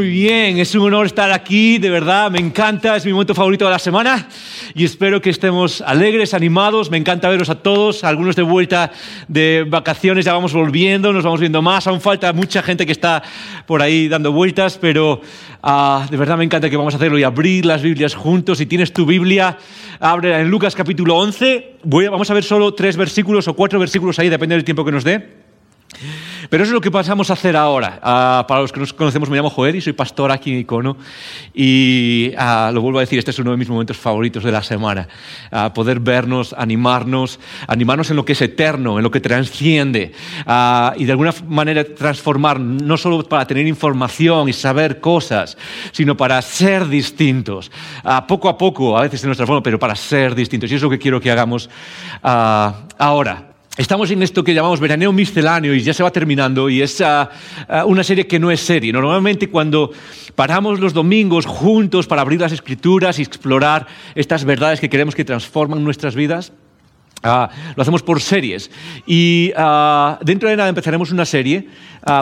Muy bien, es un honor estar aquí, de verdad, me encanta, es mi momento favorito de la semana y espero que estemos alegres, animados, me encanta veros a todos, algunos de vuelta de vacaciones, ya vamos volviendo, nos vamos viendo más, aún falta mucha gente que está por ahí dando vueltas, pero uh, de verdad me encanta que vamos a hacerlo y abrir las Biblias juntos. Si tienes tu Biblia, abre en Lucas capítulo 11, Voy, vamos a ver solo tres versículos o cuatro versículos ahí, depende del tiempo que nos dé. Pero eso es lo que pasamos a hacer ahora. Uh, para los que nos conocemos, me llamo Joel y soy pastor aquí en Icono. Y uh, lo vuelvo a decir, este es uno de mis momentos favoritos de la semana. Uh, poder vernos, animarnos, animarnos en lo que es eterno, en lo que transciende. y de alguna manera transformar, no solo para tener información y saber cosas, sino para ser distintos. poco a poco, a veces en nuestra forma, pero para ser distintos. Y eso es lo que quiero que hagamos ahora. Estamos en esto que llamamos veraneo misceláneo y ya se va terminando y es uh, una serie que no es serie. Normalmente cuando paramos los domingos juntos para abrir las escrituras y explorar estas verdades que queremos que transforman nuestras vidas, uh, lo hacemos por series. Y dentro de nada empezaremos una serie,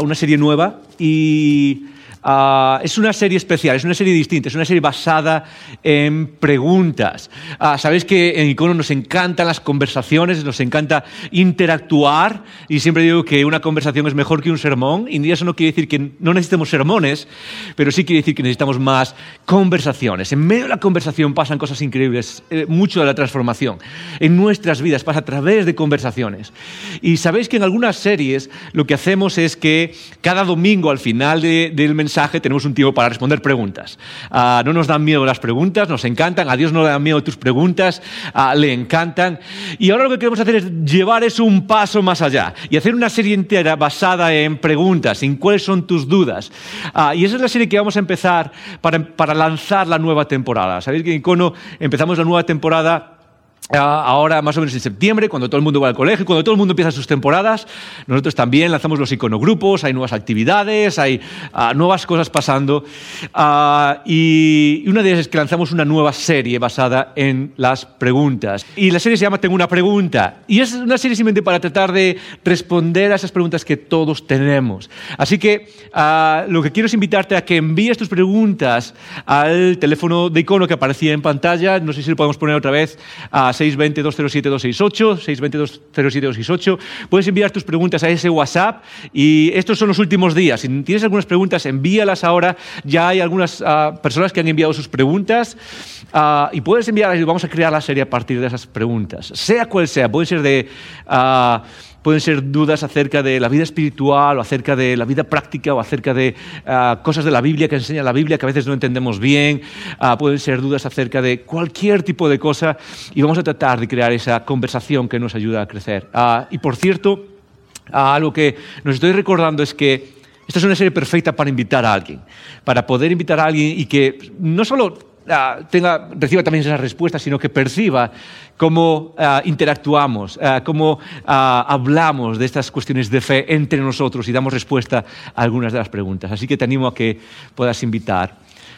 una serie nueva y Uh, es una serie especial, es una serie distinta, es una serie basada en preguntas. Uh, Sabéis que en Icono nos encantan las conversaciones, nos encanta interactuar y siempre digo que una conversación es mejor que un sermón. Y eso no quiere decir que no necesitemos sermones, pero sí quiere decir que necesitamos más conversaciones. En medio de la conversación pasan cosas increíbles, eh, mucho de la transformación. En nuestras vidas pasa a través de conversaciones. Y sabéis que en algunas series lo que hacemos es que cada domingo al final de, del mensaje mensaje tenemos un tiempo para responder preguntas. Uh, no nos dan miedo las preguntas, nos encantan. A Dios no le dan miedo tus preguntas, uh, le encantan. Y ahora lo que queremos hacer es llevar eso un paso más allá y hacer una serie entera basada en preguntas, en cuáles son tus dudas. Uh, y esa es la serie que vamos a empezar para, para lanzar la nueva temporada. Sabéis que en Icono empezamos la nueva temporada ahora más o menos en septiembre, cuando todo el mundo va al colegio, cuando todo el mundo empieza sus temporadas, nosotros también lanzamos los iconogrupos, hay nuevas actividades, hay uh, nuevas cosas pasando. Uh, y una de ellas es que lanzamos una nueva serie basada en las preguntas. Y la serie se llama Tengo una pregunta. Y es una serie simplemente para tratar de responder a esas preguntas que todos tenemos. Así que uh, lo que quiero es invitarte a que envíes tus preguntas al teléfono de icono que aparecía en pantalla. No sé si lo podemos poner otra vez. a 620-207-268, 620-207-268. Puedes enviar tus preguntas a ese WhatsApp y estos son los últimos días. Si tienes algunas preguntas, envíalas ahora. Ya hay algunas uh, personas que han enviado sus preguntas uh, y puedes enviarlas y vamos a crear la serie a partir de esas preguntas. Sea cual sea, puede ser de... Uh, pueden ser dudas acerca de la vida espiritual o acerca de la vida práctica o acerca de uh, cosas de la Biblia que enseña la Biblia que a veces no entendemos bien, uh, pueden ser dudas acerca de cualquier tipo de cosa y vamos a tratar de crear esa conversación que nos ayuda a crecer. Uh, y por cierto, algo que nos estoy recordando es que esta es una serie perfecta para invitar a alguien, para poder invitar a alguien y que no solo uh, tenga, reciba también esas respuestas, sino que perciba cómo uh, interactuamos, uh, cómo hablamos de estas cuestiones de fe entre nosotros y damos respuesta a algunas de las preguntas. Así que te animo a que puedas invitar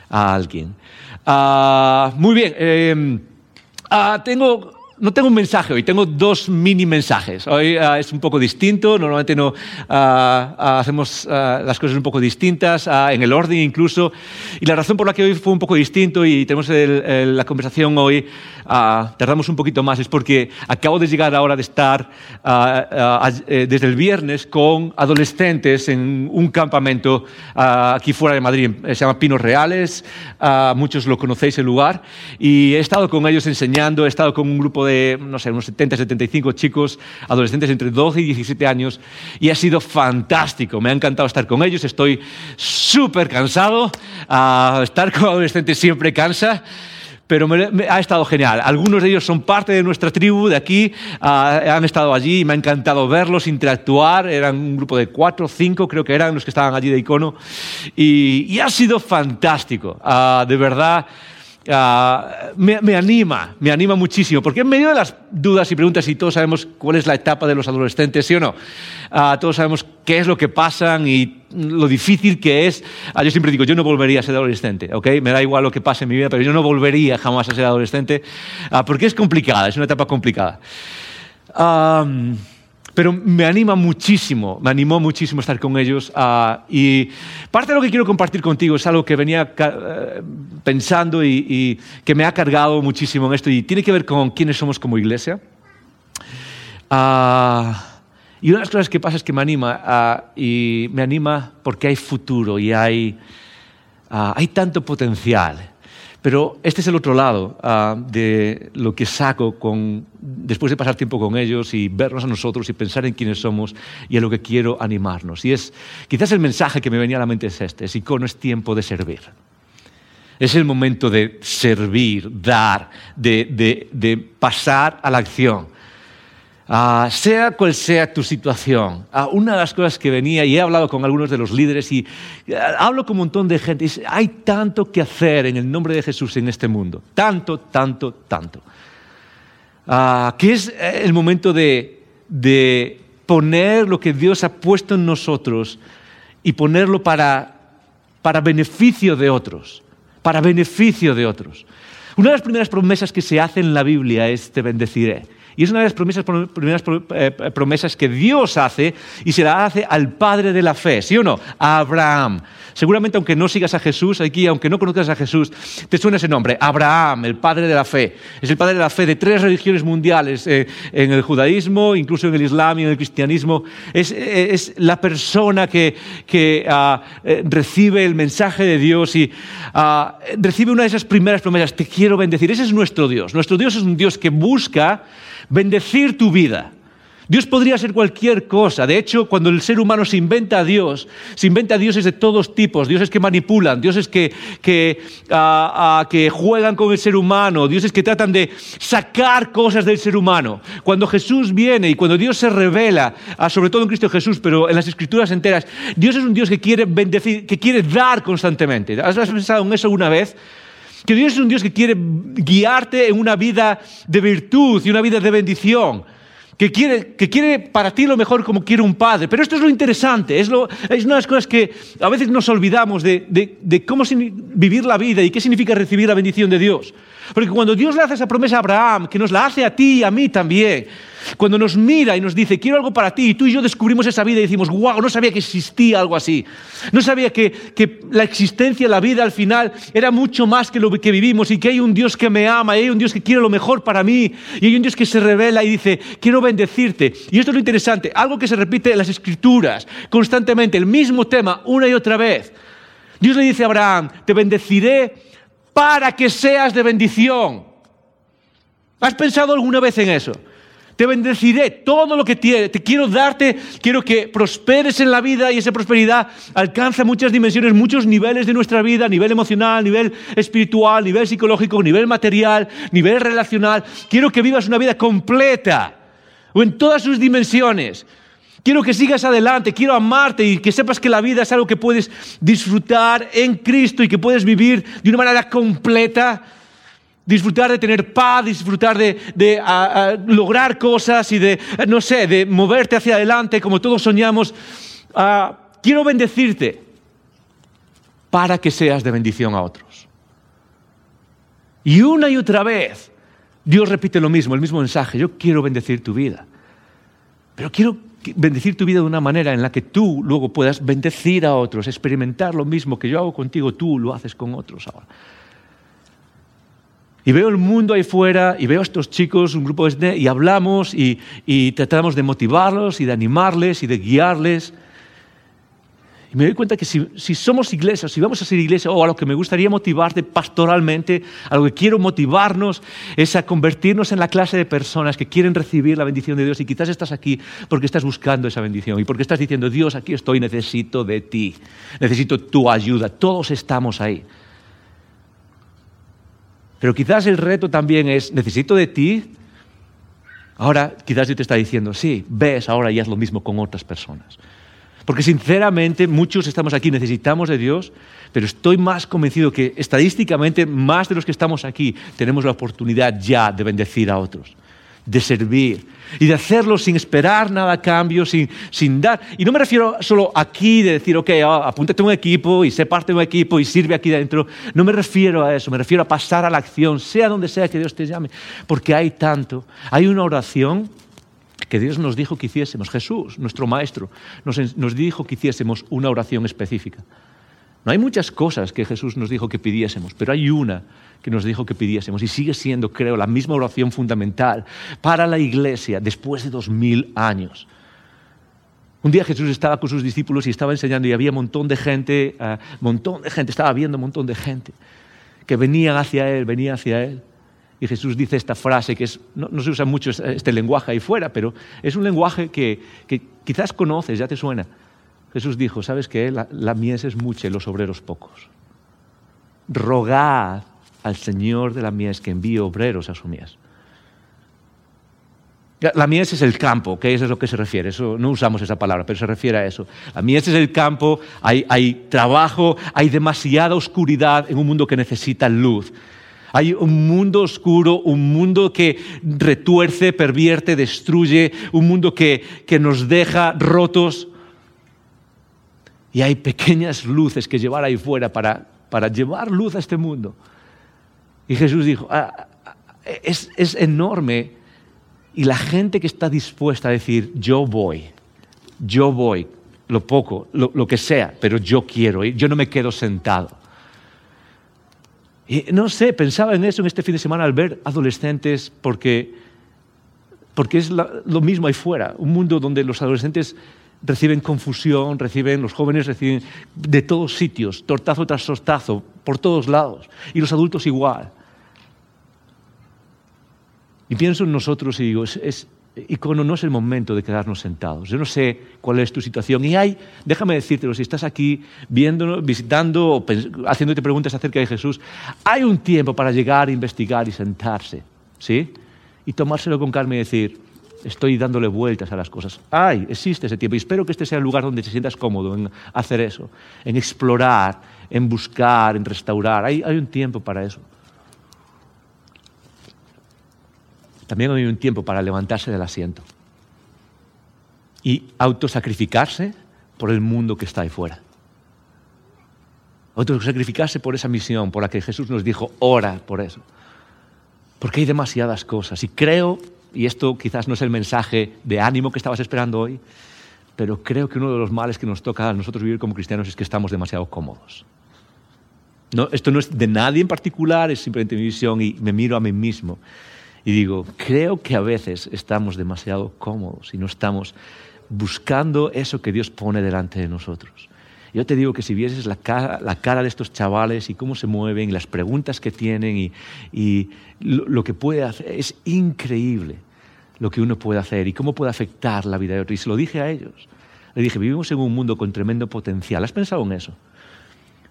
a alguien. muy bien. Eh, tengo no tengo un mensaje hoy, tengo dos mini mensajes. Hoy uh, es un poco distinto, normalmente no uh, uh, hacemos las cosas un poco distintas, en el orden incluso. Y la razón por la que hoy fue un poco distinto y tenemos el, el, la conversación hoy, tardamos un poquito más, es porque acabo de llegar ahora de estar eh, desde el viernes con adolescentes en un campamento aquí fuera de Madrid, se llama Pinos Reales, muchos lo conocéis el lugar, y he estado con ellos enseñando, he estado con un grupo de de, no sé, unos 70, 75 chicos, adolescentes entre 12 y 17 años, y ha sido fantástico. Me ha encantado estar con ellos, estoy súper cansado. Uh, estar con adolescentes siempre cansa pero me, me, ha estado genial. Algunos de ellos son parte de nuestra tribu de aquí, uh, han estado allí y me ha encantado verlos, interactuar. Eran un grupo de cuatro o cinco, creo que eran los que estaban allí de icono, y, y ha sido fantástico. Uh, de verdad, ah, me, anima, me anima muchísimo, porque en medio de las dudas y preguntas, y todos sabemos cuál es la etapa de los adolescentes, ¿sí o no? Ah, todos sabemos qué es lo que pasan y lo difícil que es. Ah, yo siempre digo, yo no volvería a ser adolescente, ¿ok? Me da igual lo que pase en mi vida, pero yo no volvería jamás a ser adolescente, porque es complicada, es una etapa complicada. Pero me anima muchísimo, me animó muchísimo estar con ellos. Ah, y parte de lo que quiero compartir contigo es algo que venía eh, pensando y, que me ha cargado muchísimo en esto y tiene que ver con quiénes somos como iglesia. Ah, y una de las cosas que pasa es que me anima ah, y me anima porque hay futuro y hay, hay tanto potencial. Pero este es el otro lado ah, de lo que saco después de pasar tiempo con ellos y vernos a nosotros y pensar en quiénes somos y en lo que quiero animarnos. Y es, quizás el mensaje que me venía a la mente es este, es icono es tiempo de servir. Es el momento de servir, dar, de pasar a la acción. Ah, sea cual sea tu situación, ah, una de las cosas que venía, y he hablado con algunos de los líderes y ah, hablo con un montón de gente, y hay tanto que hacer en el nombre de Jesús en este mundo, tanto, tanto, tanto, que es eh, el momento de, de poner lo que Dios ha puesto en nosotros y ponerlo para, para beneficio de otros, para beneficio de otros. Una de las primeras promesas que se hace en la Biblia es te bendeciré. Y es una de las promesas, primeras eh, promesas que Dios hace y se la hace al Padre de la fe, ¿sí o no? A Abraham. Seguramente aunque no sigas a Jesús, aquí, aunque no conozcas a Jesús, te suena ese nombre, Abraham, el Padre de la fe. Es el Padre de la fe de tres religiones mundiales, eh, en el judaísmo, incluso en el islam y en el cristianismo. Es, eh, la persona que, ah, recibe el mensaje de Dios y ah, recibe una de esas primeras promesas, te quiero bendecir. Ese es nuestro Dios. Nuestro Dios es un Dios que busca bendecir tu vida. Dios podría ser cualquier cosa. De hecho, cuando el ser humano se inventa a Dios, se inventa a dioses de todos tipos, dioses que manipulan, dioses que, ah, ah, que juegan con el ser humano, dioses que tratan de sacar cosas del ser humano. Cuando Jesús viene y cuando Dios se revela, ah, sobre todo en Cristo Jesús, pero en las escrituras enteras, Dios es un Dios que quiere bendecir, que quiere dar constantemente. ¿Has pensado en eso una vez? Que Dios es un Dios que quiere guiarte en una vida de virtud y una vida de bendición. Que quiere, que quiere para ti lo mejor como quiere un padre. Pero esto es lo interesante, es, lo, es una de las cosas que a veces nos olvidamos de, de, de cómo vivir la vida y qué significa recibir la bendición de Dios. Porque cuando Dios le hace esa promesa a Abraham, que nos la hace a ti y a mí también, cuando nos mira y nos dice, quiero algo para ti, y tú y yo descubrimos esa vida y decimos, wow, no sabía que existía algo así. No sabía que, que la existencia, la vida al final era mucho más que lo que vivimos y que hay un Dios que me ama, y hay un Dios que quiere lo mejor para mí, y hay un Dios que se revela y dice, quiero bendecirte. Y esto es lo interesante, algo que se repite en las escrituras constantemente, el mismo tema, una y otra vez. Dios le dice a Abraham, te bendeciré para que seas de bendición. ¿Has pensado alguna vez en eso? Te bendeciré todo lo que tienes. Te quiero darte, quiero que prosperes en la vida y esa prosperidad alcanza muchas dimensiones, muchos niveles de nuestra vida, nivel emocional, nivel espiritual, nivel psicológico, nivel material, nivel relacional. Quiero que vivas una vida completa o en todas sus dimensiones. Quiero que sigas adelante, quiero amarte y que sepas que la vida es algo que puedes disfrutar en Cristo y que puedes vivir de una manera completa disfrutar de tener paz, disfrutar de, lograr cosas y de, no sé, de moverte hacia adelante como todos soñamos. Ah, quiero bendecirte para que seas de bendición a otros. Y una y otra vez, Dios repite lo mismo, el mismo mensaje. Yo quiero bendecir tu vida. Pero quiero bendecir tu vida de una manera en la que tú luego puedas bendecir a otros, experimentar lo mismo que yo hago contigo, tú lo haces con otros ahora. Y veo el mundo ahí fuera y veo a estos chicos, un grupo de y hablamos y, tratamos de motivarlos y de animarles y de guiarles. Y me doy cuenta que si, somos iglesia, si vamos a ser iglesia, o a lo que me gustaría motivarte pastoralmente, a lo que quiero motivarnos, es a convertirnos en la clase de personas que quieren recibir la bendición de Dios. Y quizás estás aquí porque estás buscando esa bendición y porque estás diciendo, Dios, aquí estoy, necesito de ti, necesito tu ayuda. Todos estamos ahí. Pero quizás el reto también es, necesito de ti. Ahora quizás Dios te está diciendo, sí, ves ahora y haz lo mismo con otras personas. Porque sinceramente muchos estamos aquí, necesitamos de Dios, pero estoy más convencido que estadísticamente más de los que estamos aquí tenemos la oportunidad ya de bendecir a otros, de servir y de hacerlo sin esperar nada a cambio, sin, sin dar. Y no me refiero solo aquí de decir, ok, ah, apúntate a un equipo y sé parte de un equipo y sirve aquí dentro. No me refiero a eso, me refiero a pasar a la acción, sea donde sea que Dios te llame, porque hay tanto. Hay una oración que Dios nos dijo que hiciésemos, Jesús, nuestro Maestro, nos, nos dijo que hiciésemos una oración específica. No hay muchas cosas que Jesús nos dijo que pidiésemos, pero hay una que nos dijo que pidiésemos y sigue siendo, creo, la misma oración fundamental para la iglesia después de dos mil años. Un día Jesús estaba con sus discípulos y estaba enseñando y había un montón de gente, eh, montón de gente, estaba viendo un montón de gente que venían hacia Él, venía hacia Él. Y Jesús dice esta frase que es, no, se usa mucho este lenguaje ahí fuera, pero es un lenguaje que quizás conoces, ya te suena. Jesús dijo, ¿sabes qué? La, mies es mucha y los obreros pocos. Rogad al Señor de la mies que envíe obreros a su mies. La mies es el campo, que es lo que se refiere. Eso, no usamos esa palabra, pero se refiere a eso. La mies es el campo, hay, hay trabajo, hay demasiada oscuridad en un mundo que necesita luz. Hay un mundo oscuro, un mundo que retuerce, pervierte, destruye, un mundo que, que nos deja rotos. Y hay pequeñas luces que llevar ahí fuera para, para llevar luz a este mundo. Y Jesús dijo, ah, ah, es, es enorme y la gente que está dispuesta a decir, yo voy, yo voy, lo poco, lo, lo, que sea, pero yo quiero ir, yo no me quedo sentado. Y no sé, pensaba en eso en este fin de semana al ver adolescentes, porque, porque es lo mismo ahí fuera, un mundo donde los adolescentes reciben confusión, reciben, los jóvenes reciben de todos sitios, tortazo tras tortazo, por todos lados, y los adultos igual. Y pienso en nosotros y digo, es, icono, no es el momento de quedarnos sentados. Yo no sé cuál es tu situación. Y hay, déjame decírtelo, si estás aquí viéndonos, visitando o haciéndote preguntas acerca de Jesús, hay un tiempo para llegar, investigar y sentarse, ¿sí? Y tomárselo con calma y decir, estoy dándole vueltas a las cosas. Ay, existe ese tiempo y espero que este sea el lugar donde te sientas cómodo en hacer eso, en explorar, en buscar, en restaurar. Hay, hay un tiempo para eso. También hay un tiempo para levantarse del asiento y autosacrificarse por el mundo que está ahí fuera. Autosacrificarse por esa misión por la que Jesús nos dijo, ora por eso. Porque hay demasiadas cosas. Y creo y esto quizás no es el mensaje de ánimo que estabas esperando hoy, pero creo que uno de los males que nos toca a nosotros vivir como cristianos es que estamos demasiado cómodos. No, esto no es de nadie en particular, es simplemente mi visión y me miro a mí mismo y digo, creo que a veces estamos demasiado cómodos y no estamos buscando eso que Dios pone delante de nosotros. Yo te digo que si vieses la cara, la cara de estos chavales y cómo se mueven, y las preguntas que tienen y, lo, lo, que puede hacer, es increíble lo que uno puede hacer y cómo puede afectar la vida de otro. Y se lo dije a ellos. Le dije, vivimos en un mundo con tremendo potencial. ¿Has pensado en eso?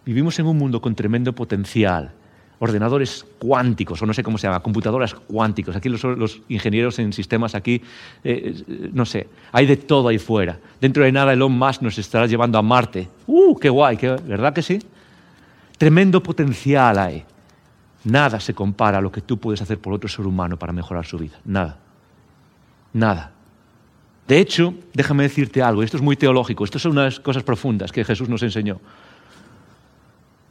Vivimos en un mundo con tremendo potencial ordenadores cuánticos, o no sé cómo se llama, computadoras cuánticos. Aquí los, ingenieros en sistemas, aquí, eh, no sé, hay de todo ahí fuera. Dentro de nada Elon Musk nos estará llevando a Marte. ¡Uh, qué guay! Qué, ¿Verdad que sí? Tremendo potencial hay. Nada se compara a lo que tú puedes hacer por otro ser humano para mejorar su vida. Nada. Nada. De hecho, déjame decirte algo, esto es muy teológico, esto son unas cosas profundas que Jesús nos enseñó.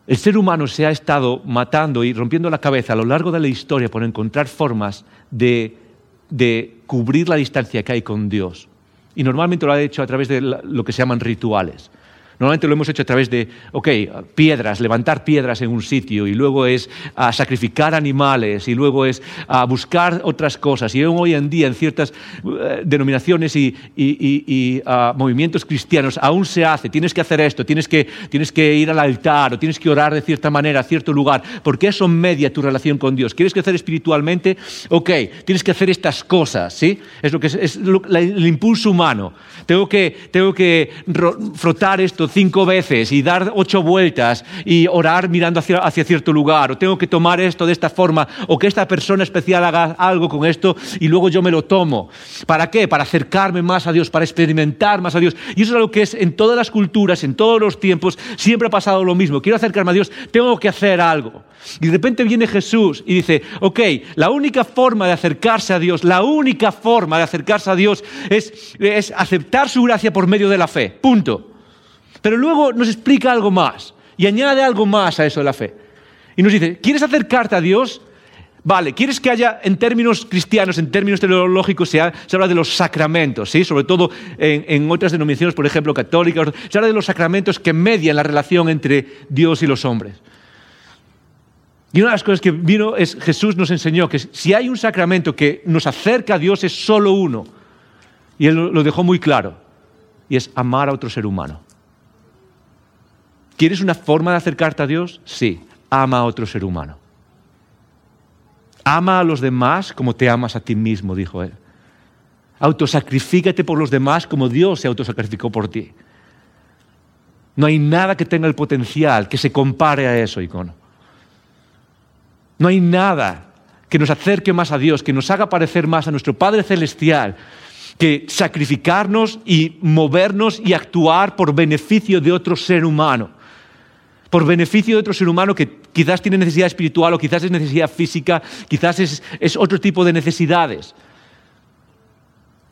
El ser humano se ha estado matando y rompiendo la cabeza a lo largo de la historia por encontrar formas de, de cubrir la distancia que hay con Dios. Y normalmente lo ha hecho a través de lo que se llaman rituales. Normalmente lo hemos hecho a través de, ok, piedras, levantar piedras en un sitio y luego es a sacrificar animales y luego es a buscar otras cosas. Y hoy en día en ciertas uh, denominaciones y, y, y uh, movimientos cristianos aún se hace, tienes que hacer esto, tienes que, tienes que ir al altar o tienes que orar de cierta manera a cierto lugar, porque eso media tu relación con Dios. ¿Quieres crecer espiritualmente? Ok, tienes que hacer estas cosas, ¿sí? Es, lo que es, es lo, la, el impulso humano. Tengo que, tengo que frotar esto cinco veces y dar ocho vueltas y orar mirando hacia, hacia, cierto lugar, o tengo que tomar esto de esta forma, o que esta persona especial haga algo con esto y luego yo me lo tomo. ¿Para qué? Para acercarme más a Dios, para experimentar más a Dios. Y eso es algo que es en todas las culturas, en todos los tiempos, siempre ha pasado lo mismo. Quiero acercarme a Dios, tengo que hacer algo. Y de repente viene Jesús y dice, ok, la única forma de acercarse a Dios, la única forma de acercarse a Dios es, es aceptar su gracia por medio de la fe. Punto. Pero luego nos explica algo más y añade algo más a eso de la fe. Y nos dice, ¿quieres acercarte a Dios? Vale, ¿quieres que haya, en términos cristianos, en términos teológicos, se, habla de los sacramentos, ¿sí? sobre todo en, en, otras denominaciones, por ejemplo, católicas, se habla de los sacramentos que median la relación entre Dios y los hombres. Y una de las cosas que vino es Jesús nos enseñó que si hay un sacramento que nos acerca a Dios es solo uno. Y Él lo dejó muy claro. Y es amar a otro ser humano. ¿Quieres una forma de acercarte a Dios? Sí, ama a otro ser humano. Ama a los demás como te amas a ti mismo, dijo Él. Autosacrifícate por los demás como Dios se autosacrificó por ti. No hay nada que tenga el potencial que se compare a eso, icono. No hay nada que nos acerque más a Dios, que nos haga parecer más a nuestro Padre Celestial, que sacrificarnos y movernos y actuar por beneficio de otro ser humano. Por beneficio de otro ser humano que quizás tiene necesidad espiritual o quizás es necesidad física, quizás es, es otro tipo de necesidades.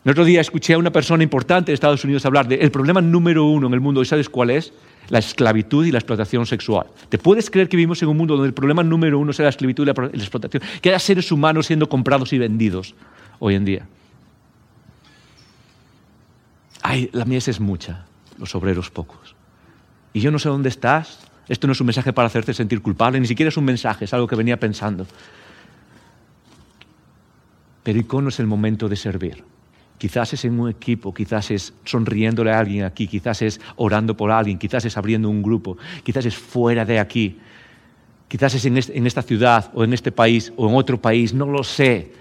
El otro día escuché a una persona importante de Estados Unidos hablar del problema número uno en el mundo, ¿y sabes cuál es? la esclavitud y la explotación sexual. ¿Te puedes creer que vivimos en un mundo donde el problema número uno sea la esclavitud y la, explotación? Que haya seres humanos siendo comprados y vendidos hoy en día. Ay, la mies es mucha, los obreros pocos. Y yo no sé dónde estás. Esto no es un mensaje para hacerte sentir culpable, ni siquiera es un mensaje, es algo que venía pensando. Pero icono es el momento de servir. Quizás es en un equipo, quizás es sonriéndole a alguien aquí, quizás es orando por alguien, quizás es abriendo un grupo, quizás es fuera de aquí, quizás es en, esta ciudad o en este país o en otro país, no lo sé.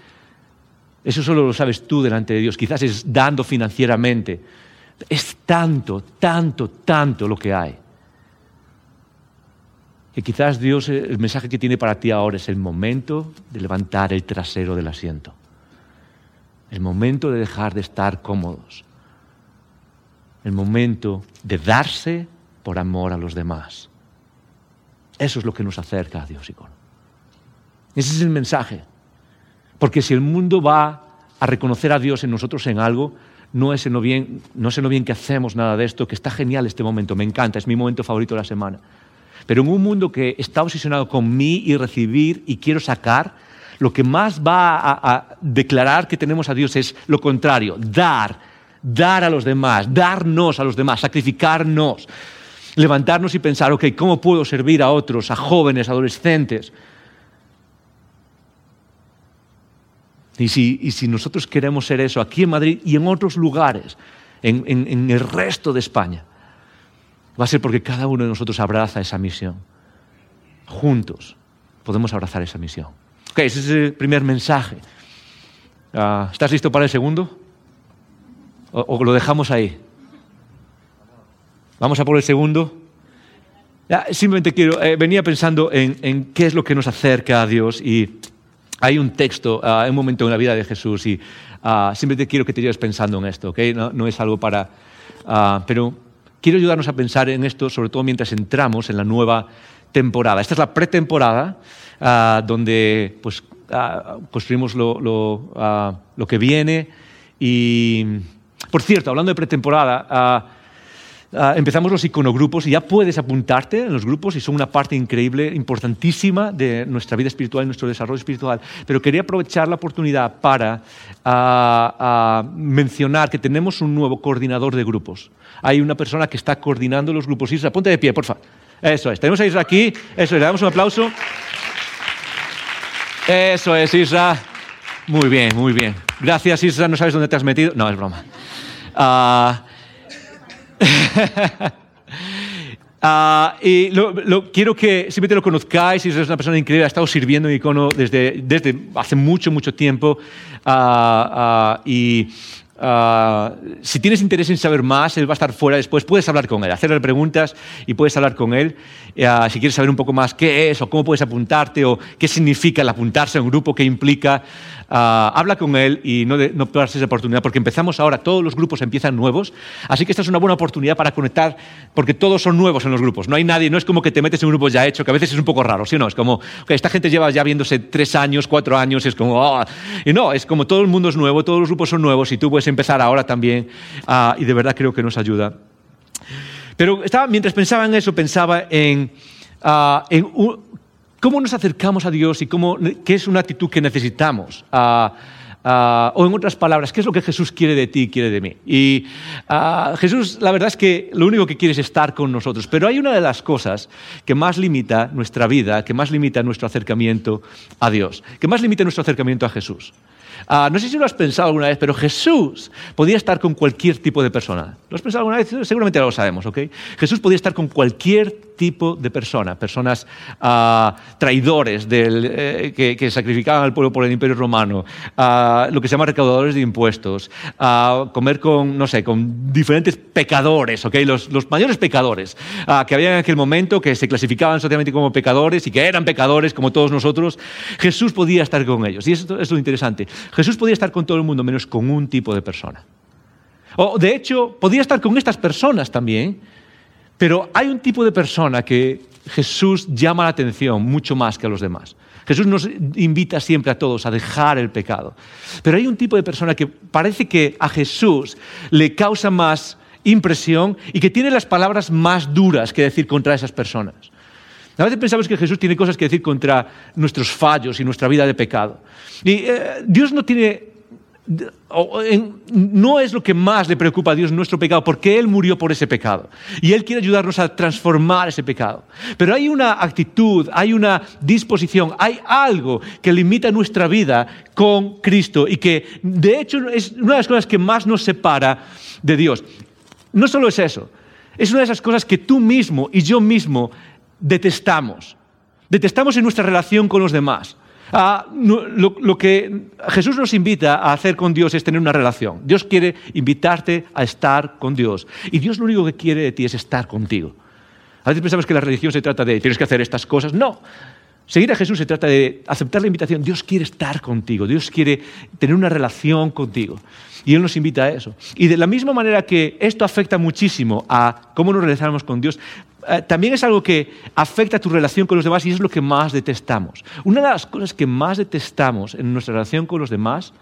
Eso solo lo sabes tú delante de Dios, quizás es dando financieramente. Es tanto, tanto, tanto lo que hay. Que quizás Dios, el mensaje que tiene para ti ahora es el momento de levantar el trasero del asiento el momento de dejar de estar cómodos, el momento de darse por amor a los demás. Eso es lo que nos acerca a Dios, Icono. Ese es el mensaje. Porque si el mundo va a reconocer a Dios en nosotros en algo, no es en lo bien, no es en lo bien que hacemos nada de esto, que está genial este momento, me encanta, es mi momento favorito de la semana. Pero en un mundo que está obsesionado con mí y recibir y quiero sacar, lo que más va a, declarar que tenemos a Dios es lo contrario, dar, dar a los demás, darnos a los demás, sacrificarnos, levantarnos y pensar, ok, ¿cómo puedo servir a otros, a jóvenes, adolescentes? Y si, nosotros queremos ser eso aquí en Madrid y en otros lugares, en el resto de España, va a ser porque cada uno de nosotros abraza esa misión. Juntos podemos abrazar esa misión. Ok, ese es el primer mensaje. Ah, ¿Estás listo para el segundo? ¿O, lo dejamos ahí? Vamos a por el segundo. simplemente quiero, eh, venía pensando en, qué es lo que nos acerca a Dios y hay un texto, uh, un momento en la vida de Jesús y uh, simplemente quiero que te lleves pensando en esto, ¿ok? No, es algo para... pero quiero ayudarnos a pensar en esto, sobre todo mientras entramos en la nueva temporada. Esta es la pretemporada Ah, donde pues, ah, construimos lo, ah, lo, que viene. Y, por cierto, hablando de pretemporada, empezamos los iconogrupos y ya puedes apuntarte en los grupos y son una parte increíble, importantísima de nuestra vida espiritual y nuestro desarrollo espiritual. Pero quería aprovechar la oportunidad para mencionar que tenemos un nuevo coordinador de grupos. Hay una persona que está coordinando los grupos. Isra, ponte de pie, por favor. Eso es. Tenemos a Isra aquí. Eso, le damos un aplauso. Eso es, Isra. Muy bien, muy bien. Gracias, Isra. ¿No sabes dónde te has metido? No, es broma. Uh... y lo, quiero que simplemente lo conozcáis. Isra es una persona increíble. Ha estado sirviendo en Icono desde, desde hace mucho, mucho tiempo. Uh, y Ah, si tienes interés en saber más, él va a estar fuera después. Puedes hablar con él, hacerle preguntas y puedes hablar con él. Ah, si quieres saber un poco más qué es o cómo puedes apuntarte o qué significa el apuntarse a un grupo, qué implica, ah, habla con él y no, de, no esa oportunidad porque empezamos ahora, todos los grupos empiezan nuevos. Así que esta es una buena oportunidad para conectar porque todos son nuevos en los grupos. No hay nadie, no es como que te metes en un grupo ya hecho, que a veces es un poco raro, ¿sí o no? Es como, esta gente lleva ya viéndose tres años, cuatro años, es como, y no, es como todo el mundo es nuevo, todos los grupos son nuevos y tú puedes empezar ahora también ah, y de verdad creo que nos ayuda. Pero estaba, mientras pensaba en eso, pensaba en, ah, cómo nos acercamos a Dios y cómo, qué es una actitud que necesitamos. Ah, o en otras palabras, ¿qué es lo que Jesús quiere de ti y quiere de mí? Y Jesús, la verdad es que lo único que quiere es estar con nosotros. Pero hay una de las cosas que más limita nuestra vida, que más limita nuestro acercamiento a Dios, que más limita nuestro acercamiento a Jesús. Ah, no sé si lo has pensado alguna vez, pero Jesús podía estar con cualquier tipo de persona. ¿Lo has pensado alguna vez? Seguramente lo sabemos, ¿ok? Jesús podía estar con cualquier tipo de persona, personas uh, traidores del, eh, que, sacrificaban al pueblo por el imperio romano, uh, lo que se llama recaudadores de impuestos, uh, comer con, no sé, con diferentes pecadores, ¿ok? los, mayores pecadores que había en aquel momento, que se clasificaban socialmente como pecadores y que eran pecadores como todos nosotros, Jesús podía estar con ellos. Y eso es lo interesante. Jesús podía estar con todo el mundo menos con un tipo de persona. O, de hecho, podía estar con estas personas también, pero hay un tipo de persona que Jesús llama la atención mucho más que a los demás. Jesús nos invita siempre a todos a dejar el pecado. Pero hay un tipo de persona que parece que a Jesús le causa más impresión y que tiene las palabras más duras que decir contra esas personas. A veces pensamos que Jesús tiene cosas que decir contra nuestros fallos y nuestra vida de pecado. Y eh, Dios no tiene no es lo que más le preocupa a Dios nuestro pecado, porque Él murió por ese pecado. Y Él quiere ayudarnos a transformar ese pecado. Pero hay una actitud, hay una disposición, hay algo que limita nuestra vida con Cristo y que de hecho es una de las cosas que más nos separa de Dios. No solo es eso, es una de esas cosas que tú mismo y yo mismo detestamos. Detestamos en nuestra relación con los demás. Ah, lo, que Jesús nos invita a hacer con Dios es tener una relación. Dios quiere invitarte a estar con Dios. Y Dios lo único que quiere de ti es estar contigo. A veces pensamos que la religión se trata de tienes que hacer estas cosas. No. Seguir a Jesús se trata de aceptar la invitación. Dios quiere estar contigo. Dios quiere tener una relación contigo. Y Él nos invita a eso. Y de la misma manera que esto afecta muchísimo a cómo nos relacionamos con Dios, eh, también es algo que afecta a tu relación con los demás y es lo que más detestamos. Una de las cosas que más detestamos en nuestra relación con los demás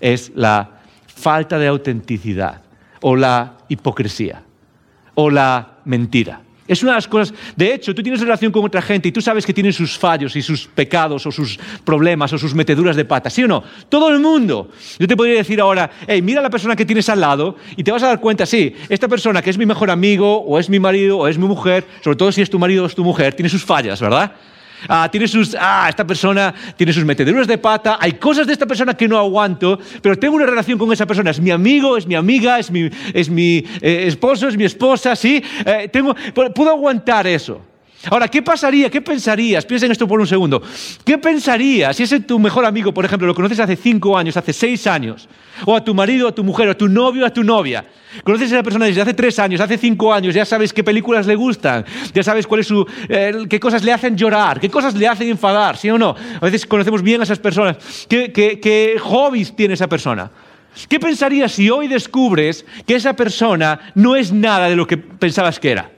es la falta de autenticidad o la hipocresía o la mentira. Es una de las cosas, de hecho, tú tienes relación con otra gente y tú sabes que tienen sus fallos y sus pecados o sus problemas o sus meteduras de pata, ¿sí o no? Todo el mundo. Yo te podría decir ahora, hey, mira a la persona que tienes al lado y te vas a dar cuenta, sí, esta persona que es mi mejor amigo o es mi marido o es mi mujer, sobre todo si es tu marido o es tu mujer, tiene sus fallas, ¿verdad? Ah, tiene sus, ah, esta persona tiene sus meteduras de pata, hay cosas de esta persona que no aguanto, pero tengo una relación con esa persona, es mi amigo, es mi amiga, es mi, es mi eh, esposo, es mi esposa, ¿sí? Eh, tengo, puedo aguantar eso. Ahora, ¿qué pasaría? ¿Qué pensarías? Piensa en esto por un segundo. ¿Qué pensarías si ese tu mejor amigo, por ejemplo, lo conoces hace cinco años, hace seis años? O a tu marido, a tu mujer, a tu novio, a tu novia. Conoces a esa persona desde hace tres años, hace cinco años, ya sabes qué películas le gustan, ya sabes cuál su, eh, qué cosas le hacen llorar, qué cosas le hacen enfadar, ¿sí o no? A veces conocemos bien a esas personas. ¿Qué, qué hobbies tiene esa persona? ¿Qué pensarías si hoy descubres que esa persona no es nada de lo que pensabas que era?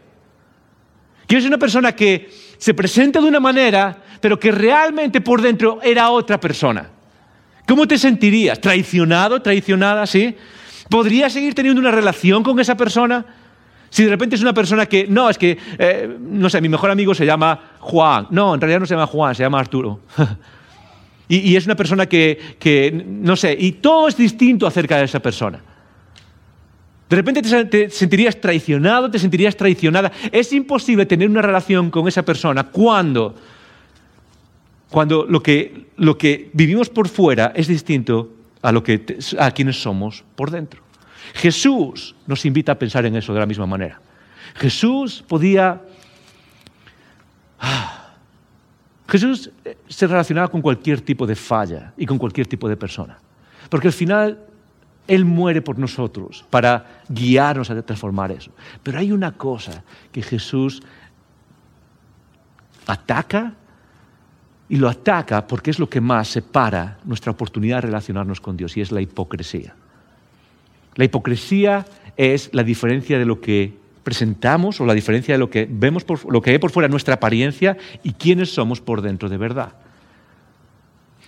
Que es una persona que se presenta de una manera, pero que realmente por dentro era otra persona. ¿Cómo te sentirías? ¿Traicionado? ¿Traicionada? ¿Sí? ¿Podrías seguir teniendo una relación con esa persona? Si de repente es una persona que, no, es que, eh, no sé, mi mejor amigo se llama Juan. No, en realidad no se llama Juan, se llama Arturo. y, y, es una persona que, que, no sé, y todo es distinto acerca de esa persona. De repente te, sentirías traicionado, te sentirías traicionada. Es imposible tener una relación con esa persona cuando, cuando lo, que, lo que vivimos por fuera es distinto a, lo que, a quienes somos por dentro. Jesús nos invita a pensar en eso de la misma manera. Jesús podía... Ah, Jesús eh, se relacionaba con cualquier tipo de falla y con cualquier tipo de persona. Porque al final Él muere por nosotros para guiarnos a transformar eso. Pero hay una cosa que Jesús ataca y lo ataca porque es lo que más separa nuestra oportunidad de relacionarnos con Dios y es la hipocresía. La hipocresía es la diferencia de lo que presentamos o la diferencia de lo que vemos, por, lo que hay por fuera nuestra apariencia y quiénes somos por dentro de verdad.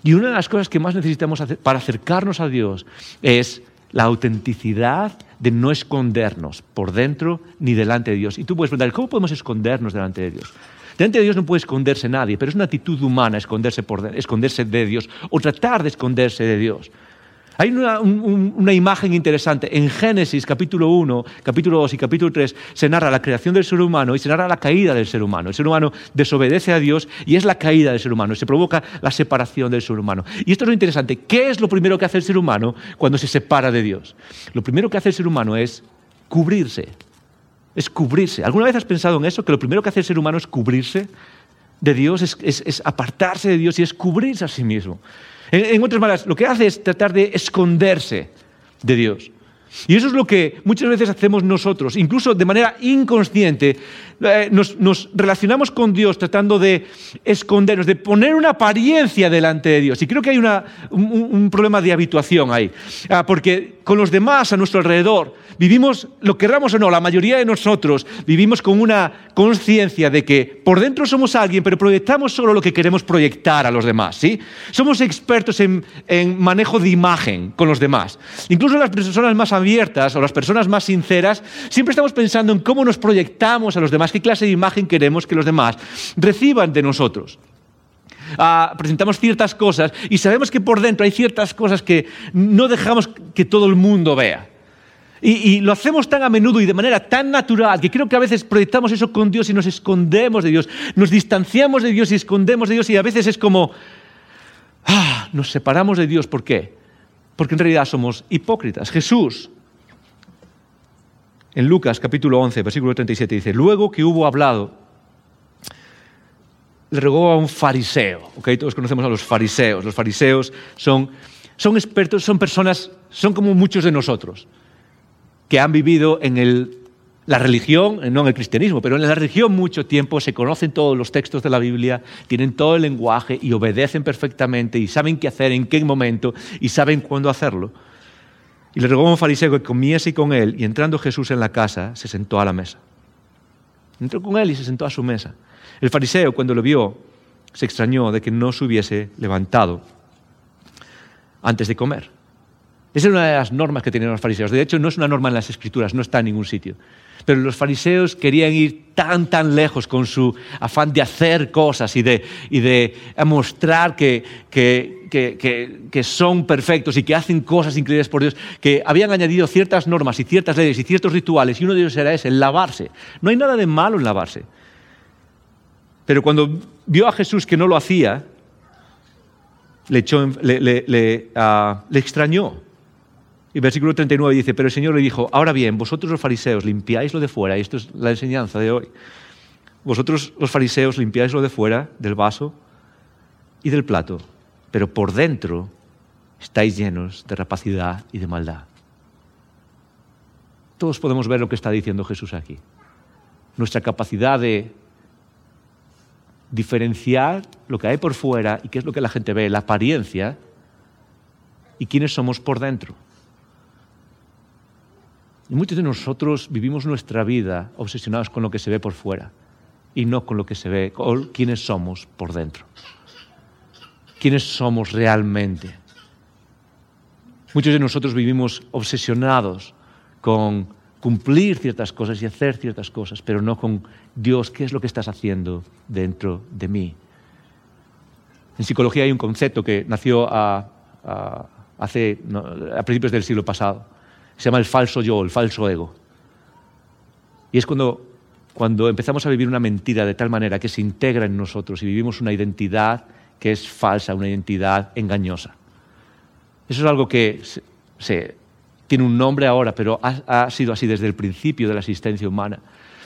Y una de las cosas que más necesitamos hacer para acercarnos a Dios es la autenticidad de no escondernos por dentro ni delante de Dios. Y tú puedes preguntar, ¿cómo podemos escondernos delante de Dios? Delante de Dios no puede esconderse nadie, pero es una actitud humana esconderse, por, esconderse de Dios o tratar de esconderse de Dios. Hay una, imagen interesante. En Génesis capítulo 1, capítulo 2 y capítulo 3 se narra la creación del ser humano y se narra la caída del ser humano. El ser humano desobedece a Dios y es la caída del ser humano. Se provoca la separación del ser humano. Y esto es lo interesante. ¿Qué es lo primero que hace el ser humano cuando se separa de Dios? Lo primero que hace el ser humano es cubrirse. Es cubrirse. ¿Alguna vez has pensado en eso? Que lo primero que hace el ser humano es cubrirse de Dios, es apartarse de Dios y es cubrirse a sí mismo. En, otras palabras, lo que hace es tratar de esconderse de Dios. Y eso es lo que muchas veces hacemos nosotros, incluso de manera inconsciente. Eh, nos, relacionamos con Dios tratando de escondernos, de poner una apariencia delante de Dios. Y creo que hay un, problema de habituación ahí. Ah, porque con los demás a nuestro alrededor vivimos, lo querramos o no, la mayoría de nosotros vivimos con una conciencia de que por dentro somos alguien, pero proyectamos solo lo que queremos proyectar a los demás. ¿sí? Somos expertos en, en manejo de imagen con los demás. Incluso las personas más abiertas o las personas más sinceras, siempre estamos pensando en cómo nos proyectamos a los demás qué clase de imagen queremos que los demás reciban de nosotros. Ah, presentamos ciertas cosas y sabemos que por dentro hay ciertas cosas que no dejamos que todo el mundo vea. Y, lo hacemos tan a menudo y de manera tan natural que creo que a veces proyectamos eso con Dios y nos escondemos de Dios, nos distanciamos de Dios y escondemos de Dios y a veces es como, ah, nos separamos de Dios. ¿Por qué? Porque en realidad somos hipócritas. Jesús en Lucas capítulo 11, versículo 37 dice, luego que hubo hablado, le rogó a un fariseo, ¿okay? todos conocemos a los fariseos, los fariseos son, son expertos, son personas, son como muchos de nosotros, que han vivido en el, la religión, no en el cristianismo, pero en la religión mucho tiempo, se conocen todos los textos de la Biblia, tienen todo el lenguaje y obedecen perfectamente y saben qué hacer, en qué momento y saben cuándo hacerlo. Y le rogó a un fariseo que comiese con él, y entrando Jesús en la casa, se sentó a la mesa. Entró con él y se sentó a su mesa. El fariseo, cuando lo vio, se extrañó de que no se hubiese levantado antes de comer. Esa es una de las normas que tenían los fariseos. De hecho, no es una norma en las escrituras, no está en ningún sitio. Pero los fariseos querían ir tan, tan lejos con su afán de hacer cosas y de, y de mostrar que, que, que, son perfectos y que hacen cosas increíbles por Dios, que habían añadido ciertas normas y ciertas leyes y ciertos rituales, y uno de ellos era ese, el lavarse. No hay nada de malo en lavarse. Pero cuando vio a Jesús que no lo hacía, le, echó, le, le, le uh, extrañó. Y versículo 39 dice, pero el Señor le dijo, ahora bien, vosotros los fariseos limpiáis lo de fuera, y esto es la enseñanza de hoy, vosotros los fariseos limpiáis lo de fuera del vaso y del plato, pero por dentro estáis llenos de rapacidad y de maldad. Todos podemos ver lo que está diciendo Jesús aquí. Nuestra capacidad de diferenciar lo que hay por fuera y qué es lo que la gente ve, la apariencia, y quiénes somos por dentro. Y muchos de nosotros vivimos nuestra vida obsesionados con lo que se ve por fuera y no con lo que se ve, con quiénes somos por dentro. Quiénes somos realmente. Muchos de nosotros vivimos obsesionados con cumplir ciertas cosas y hacer ciertas cosas, pero no con Dios, ¿qué es lo que estás haciendo dentro de mí? En psicología hay un concepto que nació a, hace, a principios del siglo pasado se llama el falso yo, el falso ego. Y es cuando, cuando empezamos a vivir una mentira de tal manera que se integra en nosotros y vivimos una identidad que es falsa, una identidad engañosa. Eso es algo que se, tiene un nombre ahora, pero ha, ha sido así desde el principio de la existencia humana.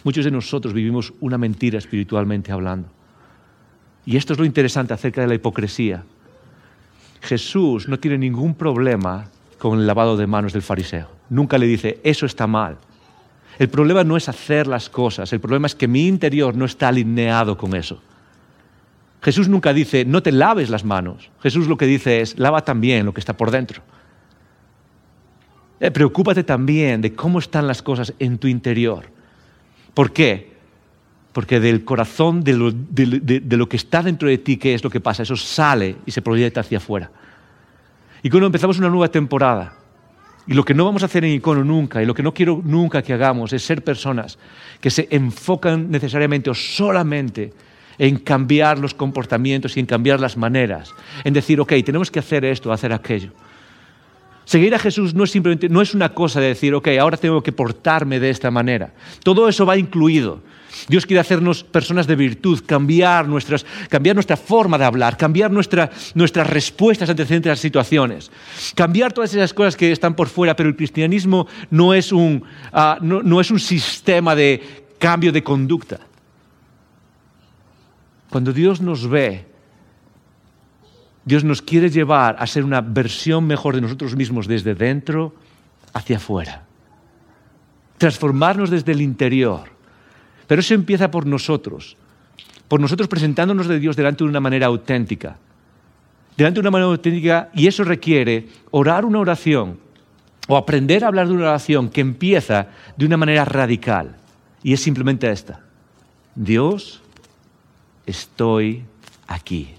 Muchos de nosotros vivimos una mentira espiritualmente hablando. Y esto es lo interesante acerca de la hipocresía. Jesús no tiene ningún problema con el lavado de manos del fariseo. Nunca le dice, eso está mal. El problema no es hacer las cosas, el problema es que mi interior no está alineado con eso. Jesús nunca dice, no te laves las manos. Jesús lo que dice es, lava también lo que está por dentro. Eh, preocúpate también de cómo están las cosas en tu interior. ¿Por qué? Porque del corazón, de lo, de lo, que está dentro de ti, ¿qué es lo que pasa? Eso sale y se proyecta hacia afuera. Y cuando empezamos una nueva temporada, y lo que no vamos a hacer en Icono nunca, y lo que no quiero nunca que hagamos, es ser personas que se enfocan necesariamente o solamente en cambiar los comportamientos y en cambiar las maneras, en decir, ok, tenemos que hacer esto, hacer aquello. Seguir a Jesús no es simplemente, no es una cosa de decir, ok, ahora tengo que portarme de esta manera. Todo eso va incluido. Dios quiere hacernos personas de virtud, cambiar, nuestras, cambiar nuestra forma de hablar, cambiar nuestra, nuestras respuestas ante ciertas situaciones, cambiar todas esas cosas que están por fuera, pero el cristianismo no es un, uh, no, no es un sistema de cambio de conducta. Cuando Dios nos ve, Dios nos quiere llevar a ser una versión mejor de nosotros mismos desde dentro hacia afuera. Transformarnos desde el interior. Pero eso empieza por nosotros, por nosotros presentándonos de Dios delante de una manera auténtica. Delante de una manera auténtica, y eso requiere orar una oración o aprender a hablar de una oración que empieza de una manera radical. Y es simplemente esta. Dios, estoy aquí.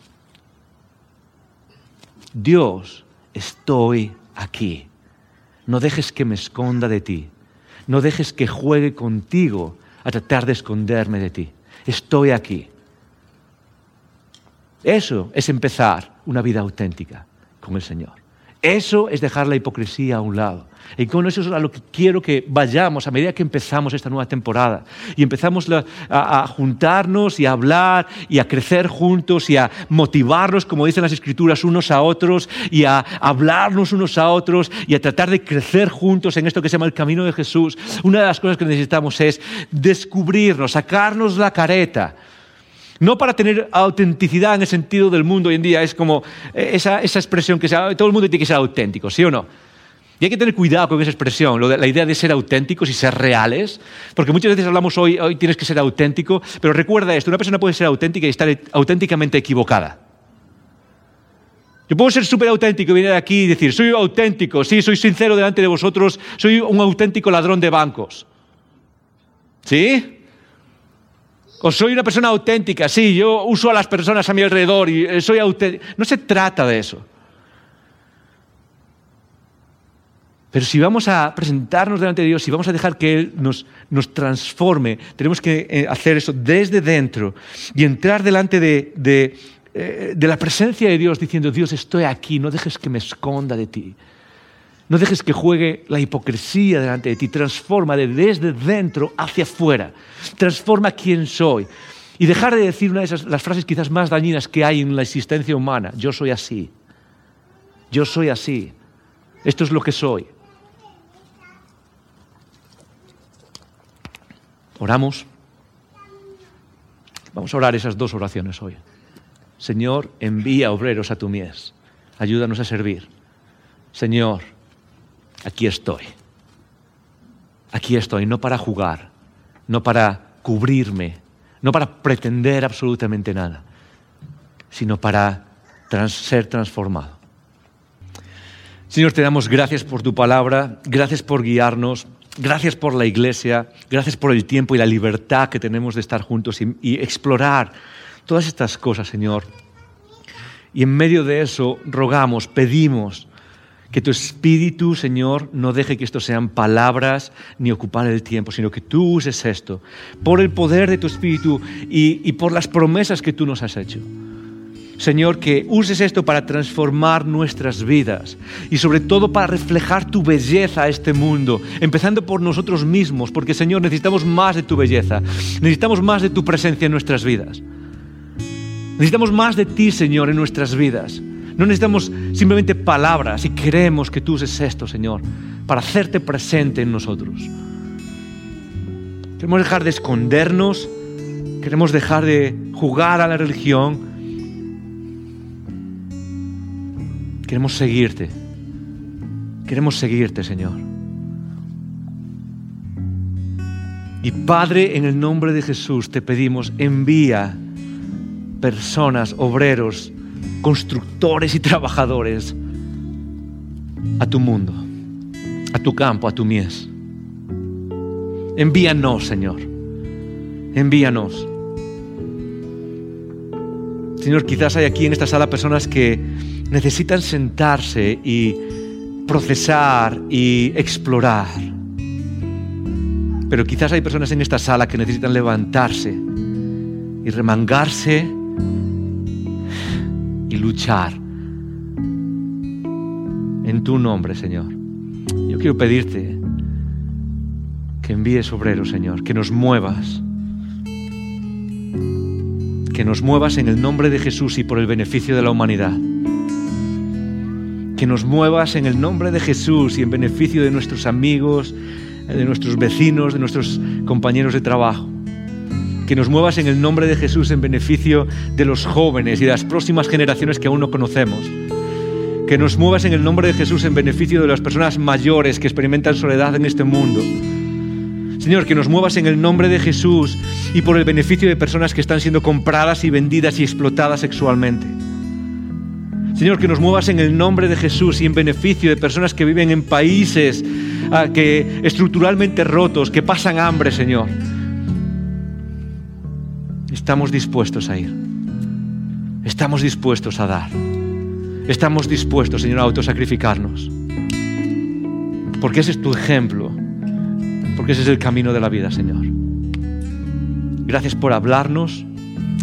Dios, estoy aquí. No dejes que me esconda de ti. No dejes que juegue contigo a tratar de esconderme de ti. Estoy aquí. Eso es empezar una vida auténtica con el Señor. Eso es dejar la hipocresía a un lado. Y con eso es a lo que quiero que vayamos a medida que empezamos esta nueva temporada. Y empezamos a, juntarnos y a hablar y a crecer juntos y a motivarnos, como dicen las escrituras, unos a otros y a hablarnos unos a otros y a tratar de crecer juntos en esto que se llama el camino de Jesús. Una de las cosas que necesitamos es descubrirnos, sacarnos la careta. No para tener autenticidad en el sentido del mundo hoy en día, es como esa, esa expresión que todo el mundo tiene que ser auténtico, ¿sí o no? Y hay que tener cuidado con esa expresión, la idea de ser auténticos y ser reales, porque muchas veces hablamos hoy, hoy tienes que ser auténtico, pero recuerda esto, una persona puede ser auténtica y estar auténticamente equivocada. Yo puedo ser súper auténtico y venir aquí y decir, soy auténtico, sí, soy sincero delante de vosotros, soy un auténtico ladrón de bancos. ¿Sí? O soy una persona auténtica, sí, yo uso a las personas a mi alrededor y eh, soy auténtico. No se trata de eso. Pero si vamos a presentarnos delante de Dios, si vamos a dejar que Él nos, transforme, tenemos que eh, hacer eso desde dentro y entrar delante de, eh, de, la presencia de Dios diciendo, Dios, estoy aquí, no dejes que me esconda de ti. No dejes que juegue la hipocresía delante de ti. Transforma de desde dentro hacia afuera. Transforma quién soy. Y dejar de decir una de esas, las frases quizás más dañinas que hay en la existencia humana. Yo soy así. Yo soy así. Esto es lo que soy. Oramos. Vamos a orar esas dos oraciones hoy. Señor, envía obreros a tu mies. Ayúdanos a servir. Señor, aquí estoy. Aquí estoy, no para jugar, no para cubrirme, no para pretender absolutamente nada, sino para ser transformado. Señor, te damos gracias por tu palabra, gracias por guiarnos, Gracias por la iglesia, gracias por el tiempo y la libertad que tenemos de estar juntos y, explorar todas estas cosas, Señor. Y en medio de eso rogamos, pedimos que tu Espíritu, Señor, no deje que esto sean palabras ni ocupar el tiempo, sino que tú uses esto por el poder de tu Espíritu y por las promesas que tú nos has hecho. Señor, que uses esto para transformar nuestras vidas y sobre todo para reflejar tu belleza a este mundo, empezando por nosotros mismos, porque Señor, necesitamos más de tu belleza, necesitamos más de tu presencia en nuestras vidas. Necesitamos más de ti, Señor, en nuestras vidas. No necesitamos simplemente palabras y queremos que tú uses esto, Señor, para hacerte presente en nosotros. Queremos dejar de escondernos, queremos dejar de jugar a la religión, Queremos seguirte. Queremos seguirte, Señor. Y Padre, en el nombre de Jesús te pedimos, envía personas, obreros, constructores y trabajadores a tu mundo, a tu campo, a tu mies. Envíanos, Señor. Envíanos. Señor, quizás hay aquí en esta sala personas que necesitan sentarse y procesar y explorar. Pero quizás hay personas en esta sala que necesitan levantarse y remangarse luchar en tu nombre, Señor. Yo quiero pedirte que envíes obreros, Señor, que nos muevas, que nos muevas en el nombre de Jesús y por el beneficio de la humanidad. Que nos muevas en el nombre de Jesús y en beneficio de nuestros amigos, de nuestros vecinos, de nuestros compañeros de trabajo. Que nos muevas en el nombre de Jesús en beneficio de los jóvenes y de las próximas generaciones que aún no conocemos. Que nos muevas en el nombre de Jesús en beneficio de las personas mayores que experimentan soledad en este mundo. Señor, que nos muevas en el nombre de Jesús y por el beneficio de personas que están siendo compradas y vendidas y explotadas sexualmente. Señor, que nos muevas en el nombre de Jesús y en beneficio de personas que viven en países ah, que estructuralmente rotos, que pasan hambre, Señor. Estamos dispuestos a ir. Estamos dispuestos a dar. Estamos dispuestos, Señor, a autosacrificarnos. Porque ese es tu ejemplo. Porque ese es el camino de la vida, Señor. Gracias por hablarnos.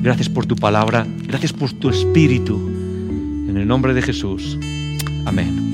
Gracias por tu palabra. Gracias por tu espíritu. En el nombre de Jesús. Amén.